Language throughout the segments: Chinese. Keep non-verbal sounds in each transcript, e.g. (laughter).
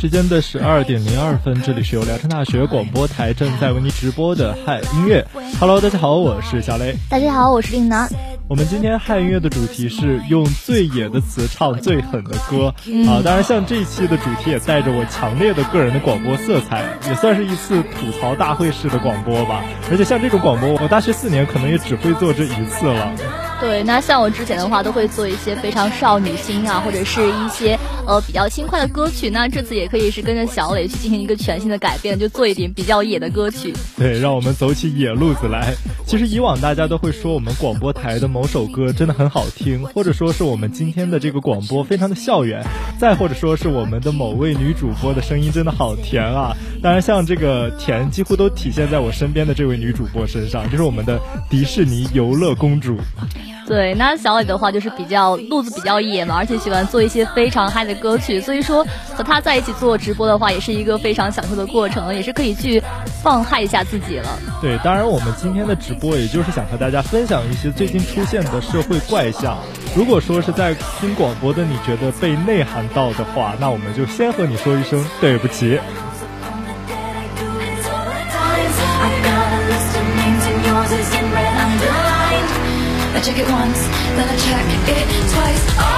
时间的十二点零二分，这里是由聊城大学广播台正在为您直播的嗨音乐。Hello，大家好，我是小雷。大家好，我是令南。我们今天嗨音乐的主题是用最野的词唱最狠的歌啊！当然，像这一期的主题也带着我强烈的个人的广播色彩，也算是一次吐槽大会式的广播吧。而且像这种广播，我大学四年可能也只会做这一次了。对，那像我之前的话，都会做一些非常少女心啊，或者是一些呃比较轻快的歌曲。那这次也可以是跟着小磊去进行一个全新的改变，就做一点比较野的歌曲。对，让我们走起野路子来。其实以往大家都会说我们广播台的某首歌真的很好听，或者说是我们今天的这个广播非常的校园，再或者说是我们的某位女主播的声音真的好甜啊。当然，像这个甜几乎都体现在我身边的这位女主播身上，就是我们的迪士尼游乐公主。对，那小磊的话就是比较路子比较野嘛，而且喜欢做一些非常嗨 (laughs) 的歌曲，所以说和他在一起做直播的话，也是一个非常享受的过程，也是可以去放嗨一下自己了。对，当然我们今天的直播，也就是想和大家分享一些最近出现的社会怪象。如果说是在听广播的你觉得被内涵到的话，那我们就先和你说一声对不起。I check it once, then I check it twice. Oh,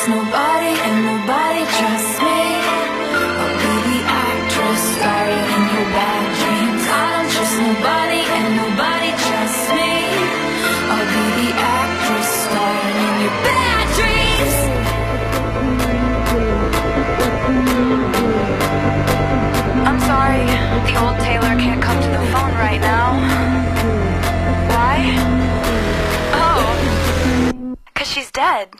trust nobody and nobody trusts me. I'll be the actress starring in your bad dreams. I don't trust nobody and nobody trusts me. I'll be the actress starring in your bad dreams. I'm sorry, the old Taylor can't come to the phone right now. Why? Oh, she's dead.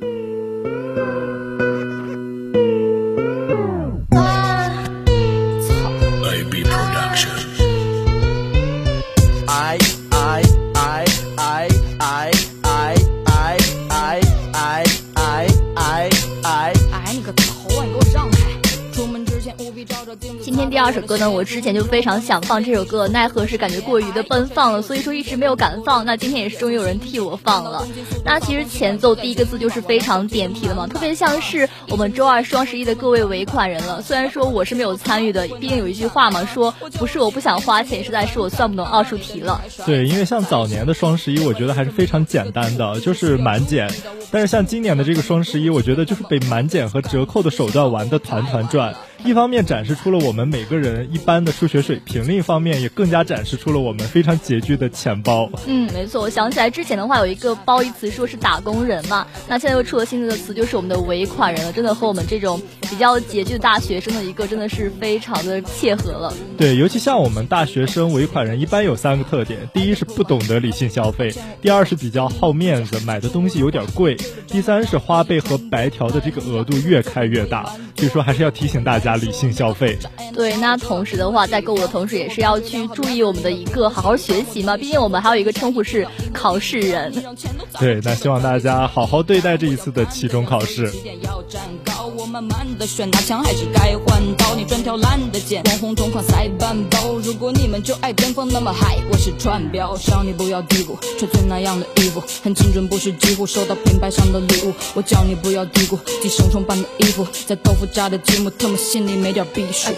嗯。歌呢，我之前就非常想放这首歌，奈何是感觉过于的奔放了，所以说一直没有敢放。那今天也是终于有人替我放了。那其实前奏第一个字就是非常点题的嘛，特别像是我们周二双十一的各位尾款人了。虽然说我是没有参与的，毕竟有一句话嘛，说不是我不想花钱，实在是我算不懂奥数题了。对，因为像早年的双十一，我觉得还是非常简单的，就是满减。但是像今年的这个双十一，我觉得就是被满减和折扣的手段玩的团团转。一方面展示出了我们每个人一般的数学水平，另一方面也更加展示出了我们非常拮据的钱包。嗯，没错，我想起来之前的话有一个褒义词说是打工人嘛，那现在又出了新的词，就是我们的尾款人了，真的和我们这种比较拮据的大学生的一个真的是非常的切合了。对，尤其像我们大学生尾款人，一般有三个特点：第一是不懂得理性消费；第二是比较好面子，买的东西有点贵；第三是花呗和白条的这个额度越开越大。所以说，还是要提醒大家。理性消费，对。那同时的话，在购物的同时，也是要去注意我们的一个好好学习嘛。毕竟我们还有一个称呼是考试人。对，那希望大家好好对待这一次的期中考试。我慢慢的选拿枪还是该换刀？你专挑烂的捡，网红同款塞半包。如果你们就爱巅峰，那么嗨，我是不要低估，穿最那样的衣服，很精准，不是几乎收到品牌上的礼物。我叫你不要低估，寄生虫般的衣服，在豆腐渣的积木，特么心里没点逼数。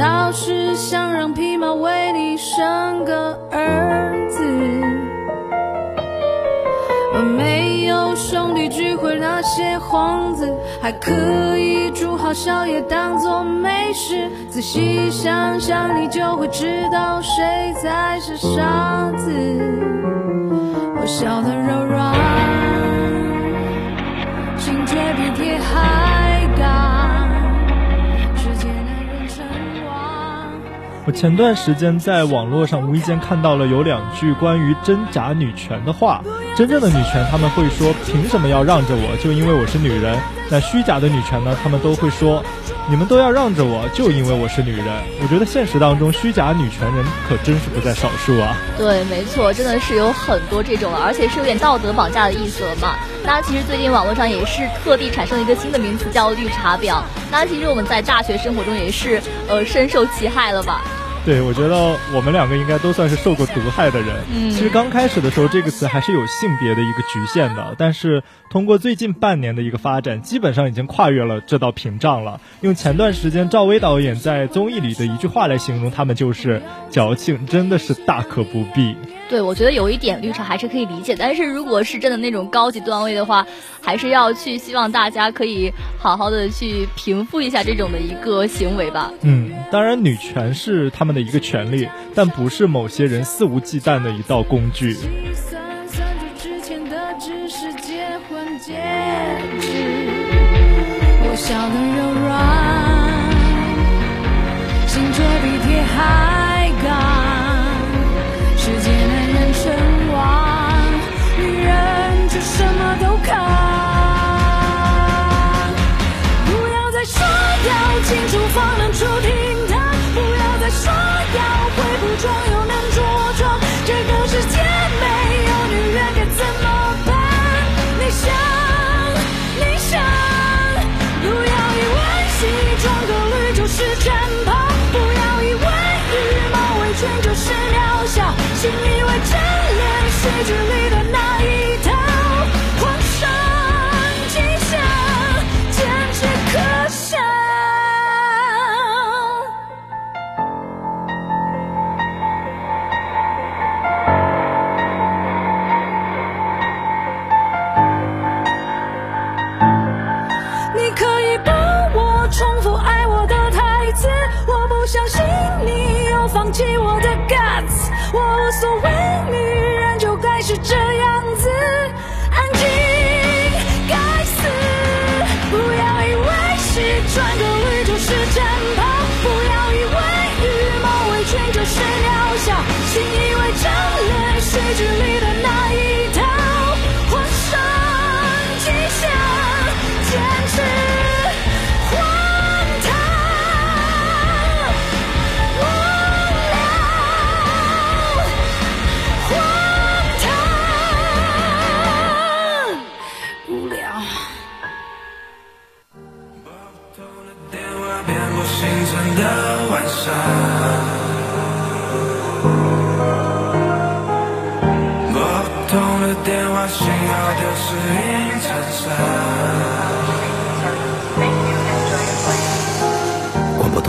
倒？是想让匹马为你生个儿子？我没有兄弟聚会那些幌子，还可以煮好宵夜当做美食。仔细想想，你就会知道谁才是傻子。我笑得柔前段时间在网络上无意间看到了有两句关于真假女权的话。真正的女权，他们会说凭什么要让着我？就因为我是女人。那虚假的女权呢？他们都会说。你们都要让着我，就因为我是女人。我觉得现实当中虚假女权人可真是不在少数啊。对，没错，真的是有很多这种，而且是有点道德绑架的意思了嘛。那其实最近网络上也是特地产生了一个新的名词，叫绿茶婊。那其实我们在大学生活中也是呃深受其害了吧。对，我觉得我们两个应该都算是受过毒害的人。嗯，其实刚开始的时候，这个词还是有性别的一个局限的，但是通过最近半年的一个发展，基本上已经跨越了这道屏障了。用前段时间赵薇导演在综艺里的一句话来形容他们，就是矫情，真的是大可不必。对，我觉得有一点绿茶还是可以理解，但是如果是真的那种高级段位的话，还是要去希望大家可以好好的去平复一下这种的一个行为吧。嗯，当然女权是他们的一个权利，但不是某些人肆无忌惮的一道工具。要进厨房能注定距离的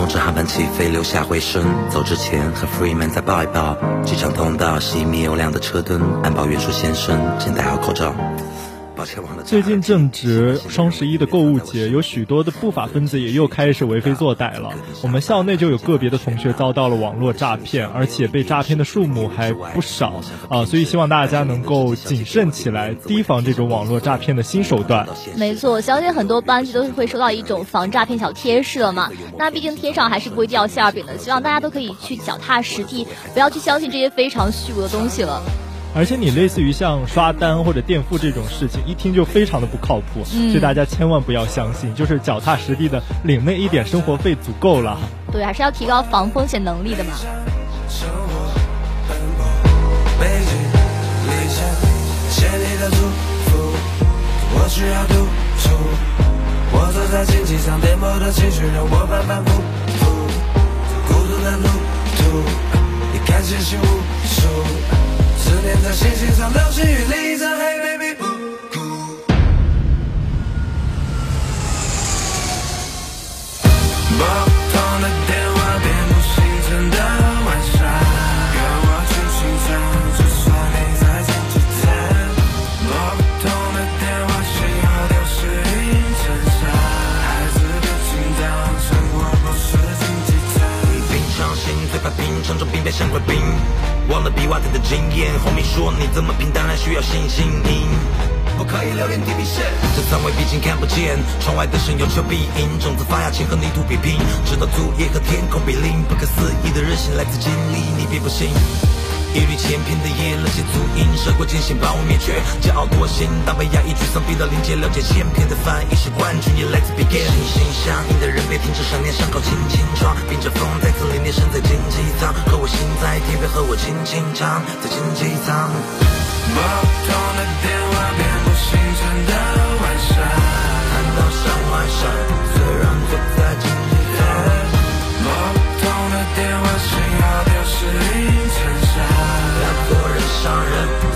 通知航班起飞，留下回声。走之前和 Freeman 再抱一抱。机场通道熄灭有亮的车灯，安保员说：“先生，请戴好口罩。”最近正值双十一的购物节，有许多的不法分子也又开始为非作歹了。我们校内就有个别的同学遭到了网络诈骗，而且被诈骗的数目还不少啊，所以希望大家能够谨慎起来，提防这种网络诈骗的新手段。没错，我相信很多班级都是会收到一种防诈骗小贴士了嘛。那毕竟天上还是不会掉馅饼的，希望大家都可以去脚踏实地，不要去相信这些非常虚无的东西了。而且你类似于像刷单或者垫付这种事情，一听就非常的不靠谱，嗯所以大家千万不要相信，就是脚踏实地的领那一点生活费足够了。对，还是要提高防风险能力的嘛。生活奔波，北京离线，谢你的祝福，我需要独处。我走在荆棘上，颠簸的情绪让我反反复复，孤独的路途，你看星星无数，思念在星星上流星雨里，这黑 baby 不哭。拨不通的电话，遍布星辰的晚上，跟我轻轻唱，就算你在经济舱。拨不通的电话，信号丢失云层上，孩子别紧张，生活不是经济舱。平常心，最怕平常中兵变成怪兵。忘了比瓦特的经验，红米说你这么拼，当然需要信心赢。不可以留恋地平线，这仓位毕竟看不见，窗外的神有求必应，种子发芽前和泥土比拼，直到树叶和天空比邻，不可思议的韧性来自经历，你别不信。一缕千篇的夜，冷血足印，涉过艰辛把我灭绝，骄傲多心，当被压抑沮丧逼到临界，了解千篇的翻译是冠军，也 Let's begin。心心相印的人别停止想念，伤口轻轻撞，迎着风再次凛冽，身在荆棘舱，和我心在天边，和我轻轻唱，在荆棘舱。拨不通的电话，遍布星辰的晚上，看到山外山，虽然坐在荆棘舱。拨不通的电话，伤人。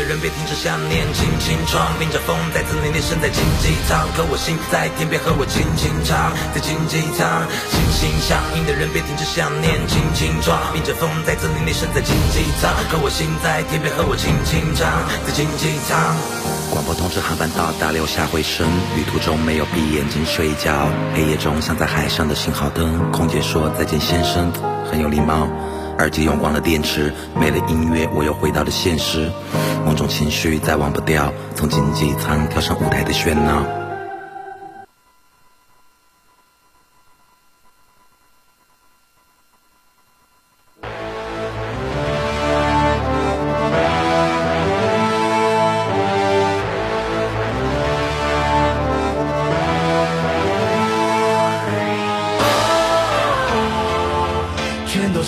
的人别停止想念，轻轻闯，迎着风再次凛冽，身在荆棘舱，可我心在天边，和我轻轻唱，在荆棘舱。心心相印的人别停止想念，轻轻闯，迎着风再次凛冽，身在荆棘舱，可我心在天边，和我轻轻唱，在荆棘舱。广播通知航班到达，留下回声。旅途中没有闭眼睛睡觉，黑夜中像在海上的信号灯。空姐说再见，先生，很有礼貌。耳机用光了电池，没了音乐，我又回到了现实。某种情绪再忘不掉，从经济舱跳上舞台的喧闹。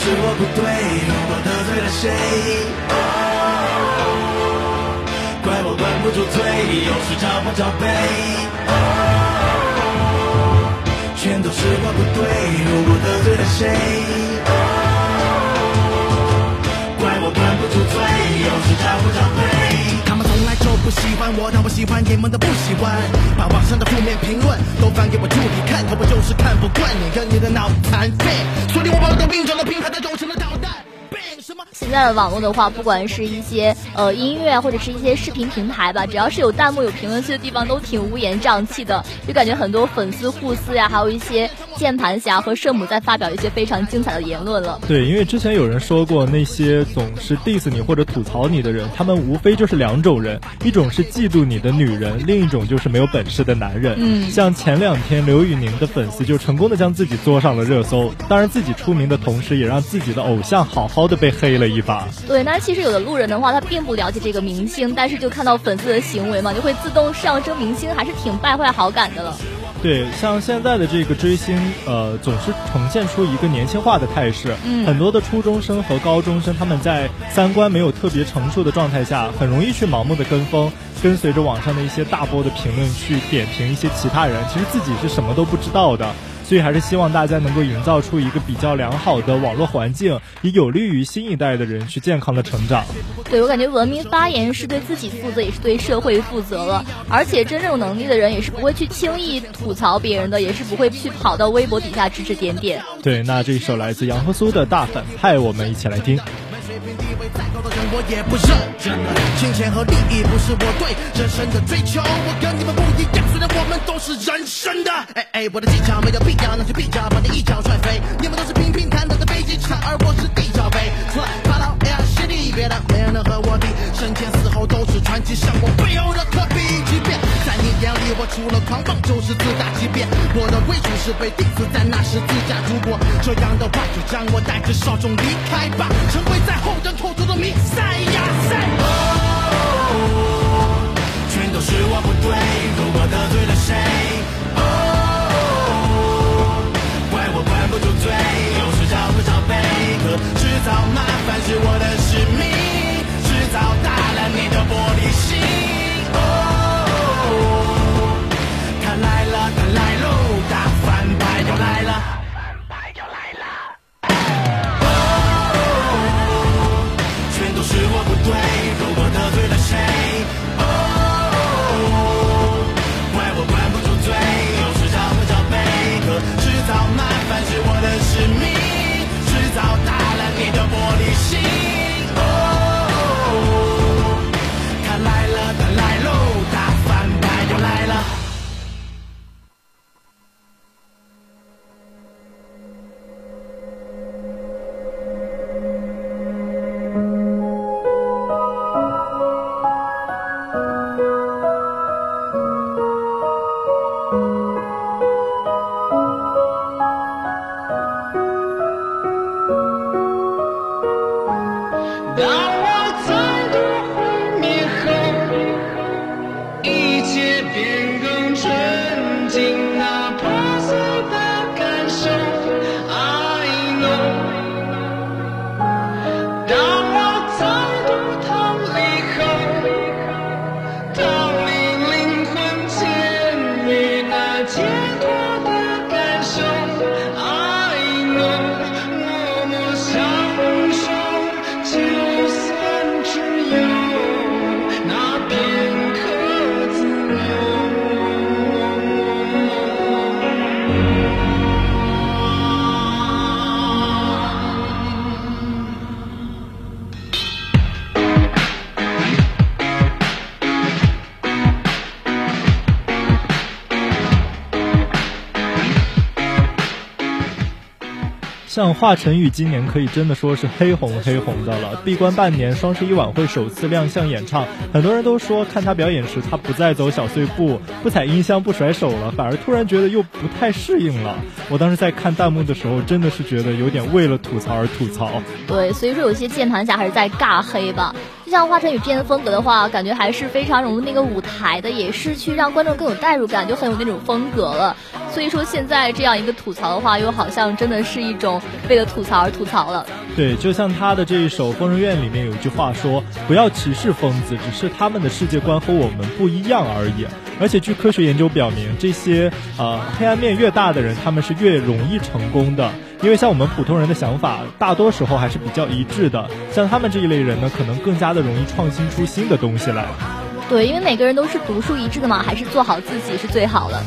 是我不对，如果得罪了谁，怪我管不住嘴，有时找不着北。全都是我不对，如果得罪了谁，怪我管不住嘴，有时找不着北。不喜欢我，但我喜欢你们的不喜欢。把网上的负面评论都翻给我助理看，可我就是看不惯你跟你的脑残废。所以我把我的病装的平台的揉成了导弹。现在的网络的话，不管是一些呃音乐或者是一些视频平台吧，只要是有弹幕、有评论区的地方，都挺乌烟瘴气的，就感觉很多粉丝互撕呀，还有一些键盘侠和圣母在发表一些非常精彩的言论了。对，因为之前有人说过，那些总是 diss 你或者吐槽你的人，他们无非就是两种人，一种是嫉妒你的女人，另一种就是没有本事的男人。嗯，像前两天刘宇宁的粉丝就成功的将自己做上了热搜，当然自己出名的同时，也让自己的偶像好好的被黑了一把。对，那其实有的路人的话，他并不了解这个明星，但是就看到粉丝的行为嘛，就会自动上升明星，还是挺败坏好感的了。对，像现在的这个追星，呃，总是呈现出一个年轻化的态势。嗯，很多的初中生和高中生，他们在三观没有特别成熟的状态下，很容易去盲目的跟风，跟随着网上的一些大波的评论去点评一些其他人，其实自己是什么都不知道的。所以还是希望大家能够营造出一个比较良好的网络环境，也有利于新一代的人去健康的成长。对我感觉文明发言是对自己负责，也是对社会负责了。而且真正有能力的人也是不会去轻易吐槽别人的，也是不会去跑到微博底下指指点点。对，那这一首来自杨和苏的大反派，我们一起来听。水平地位再高的人我也不认真了，金钱和利益不是我对人生的追求，我跟你们不一样，虽然我们都是人生的。哎哎，我的技巧没有必要，那就必要把你一脚踹飞。你们都是平平淡淡的飞机场，而我是地罩杯。除了法老 L 兄弟，别的没人能和我比。生前死后都是传奇，像我背后的科比。即便在你眼里，我除了狂放就是自大。即便我的归属是被钉死在那十字架，如果这样的话，就让我带着少壮离开吧，成为在后人口中的弥赛。亚赛！哦，全都是我不对，如果得罪了谁？哦，怪我管不住嘴，有时找不着北，可制造麻烦是我的使命，糟蹋了你的玻璃心。哦，他来了，他来了，像华晨宇今年可以真的说是黑红黑红的了，闭关半年，双十一晚会首次亮相演唱，很多人都说看他表演时，他不再走小碎步，不踩音箱，不甩手了，反而突然觉得又不太适应了。我当时在看弹幕的时候，真的是觉得有点为了吐槽而吐槽。对，所以说有些键盘侠还是在尬黑吧。像华晨宇之前的风格的话，感觉还是非常融入那个舞台的，也是去让观众更有代入感，就很有那种风格了。所以说现在这样一个吐槽的话，又好像真的是一种为了吐槽而吐槽了。对，就像他的这一首《疯人院》里面有一句话说：“不要歧视疯子，只是他们的世界观和我们不一样而已。”而且据科学研究表明，这些呃黑暗面越大的人，他们是越容易成功的，因为像我们普通人的想法，大多时候还是比较一致的。像他们这一类人呢，可能更加的容易创新出新的东西来。对，因为每个人都是独树一帜的嘛，还是做好自己是最好了。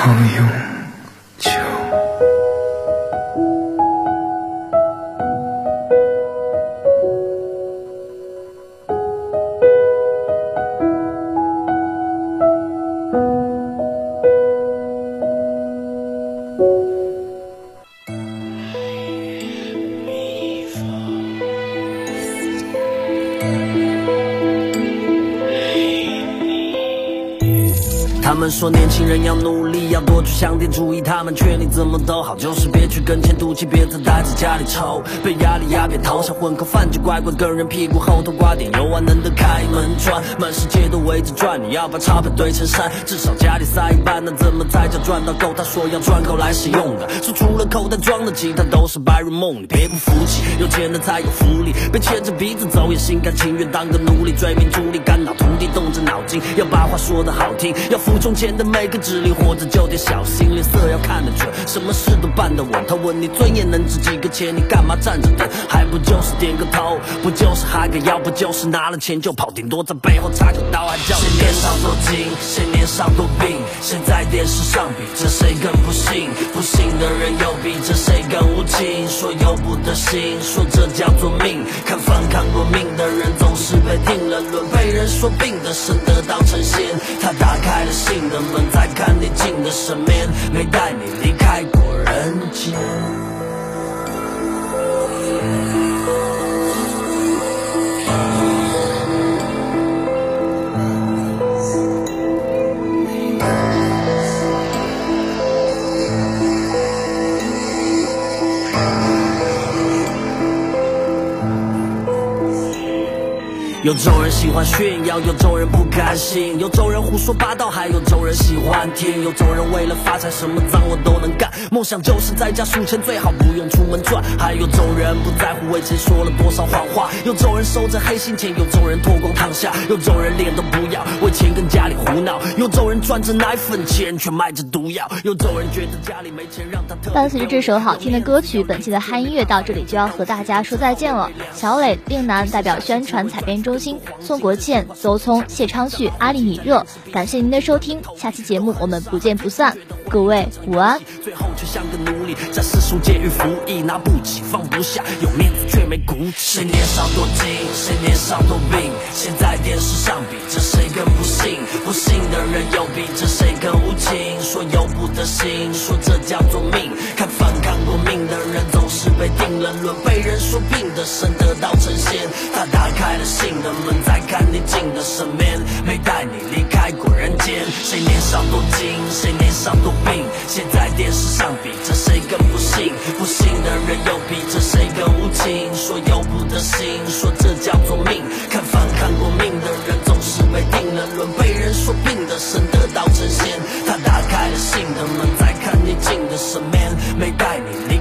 好永久。他们说年轻人要努要多去想点主意，他们劝你怎么都好，就是别去跟钱赌气，别再待在家里抽，被压力压扁头，想混口饭就乖乖跟人屁股后头挂点油，万能的开门砖，满世界都围着转，你要把钞票堆成山，至少家里塞一半，那怎么才叫赚到够？他说要赚够来使用的，说除了口袋装的其他都是白日梦你，别不服气，有钱的才有福利，被牵着鼻子走也心甘情愿当个奴隶，追名逐利，肝脑涂地，动着脑筋，要把话说得好听，要服从前的每个指令，活着就有点小心，脸色要看得准，什么事都办得稳。他问你尊严能值几个钱，你干嘛站着等？还不就是点个头，不就是哈个腰，不就是拿了钱就跑，顶多在背后插个刀，还叫谁年少多金，谁年少多病，谁在电视上比着谁更不幸，不幸的人又比着谁更无情，说由不得心，说这叫做命，看反抗过命的人总是被定了论，被人说病的神得道成仙，他打开了心的门，再看你进的身边，没带你离开过人间。有种人喜欢炫耀，有种人不甘心，有种人胡说八道，还有种人喜欢听，有种人为了发财什么脏活都能干，梦想就是在家数钱，最好不用出门赚。还有种人不在乎为钱说了多少谎话，有种人收着黑心钱，有种人脱光躺下，有种人脸都不要，为钱跟家里胡闹，有种人赚着奶粉钱却卖着毒药，有种人觉得家里没钱让他特。伴随着这首好听的歌曲，本期的嗨音乐到这里就要和大家说再见了。小磊、令南代表宣传采编中心，宋国倩、邹聪、谢昌旭、阿丽米热，感谢您的收听，下期节目我们不见不散。各位午安。最后却像个奴隶，在世俗监狱服役，拿不起放不下，有面子却没骨气。谁年少多金，谁年少多病，谁在电视上比着谁更不幸，不幸的人又比着谁更无情，说由不得心，说这叫做命。看饭看过命的人总是被定了论，被人说病的神得到成仙。他打开了心的门，再看你进的身边，没带你离开过人间。谁年少多金，谁年少多病，现在电视上比着谁更不幸，不幸的人又比着谁更无情，说由不得心，说这叫做命。看饭看过命的人总是被定了论，被人说病的神得到成仙。他打开了心的门，再看你进的身边，没带你离。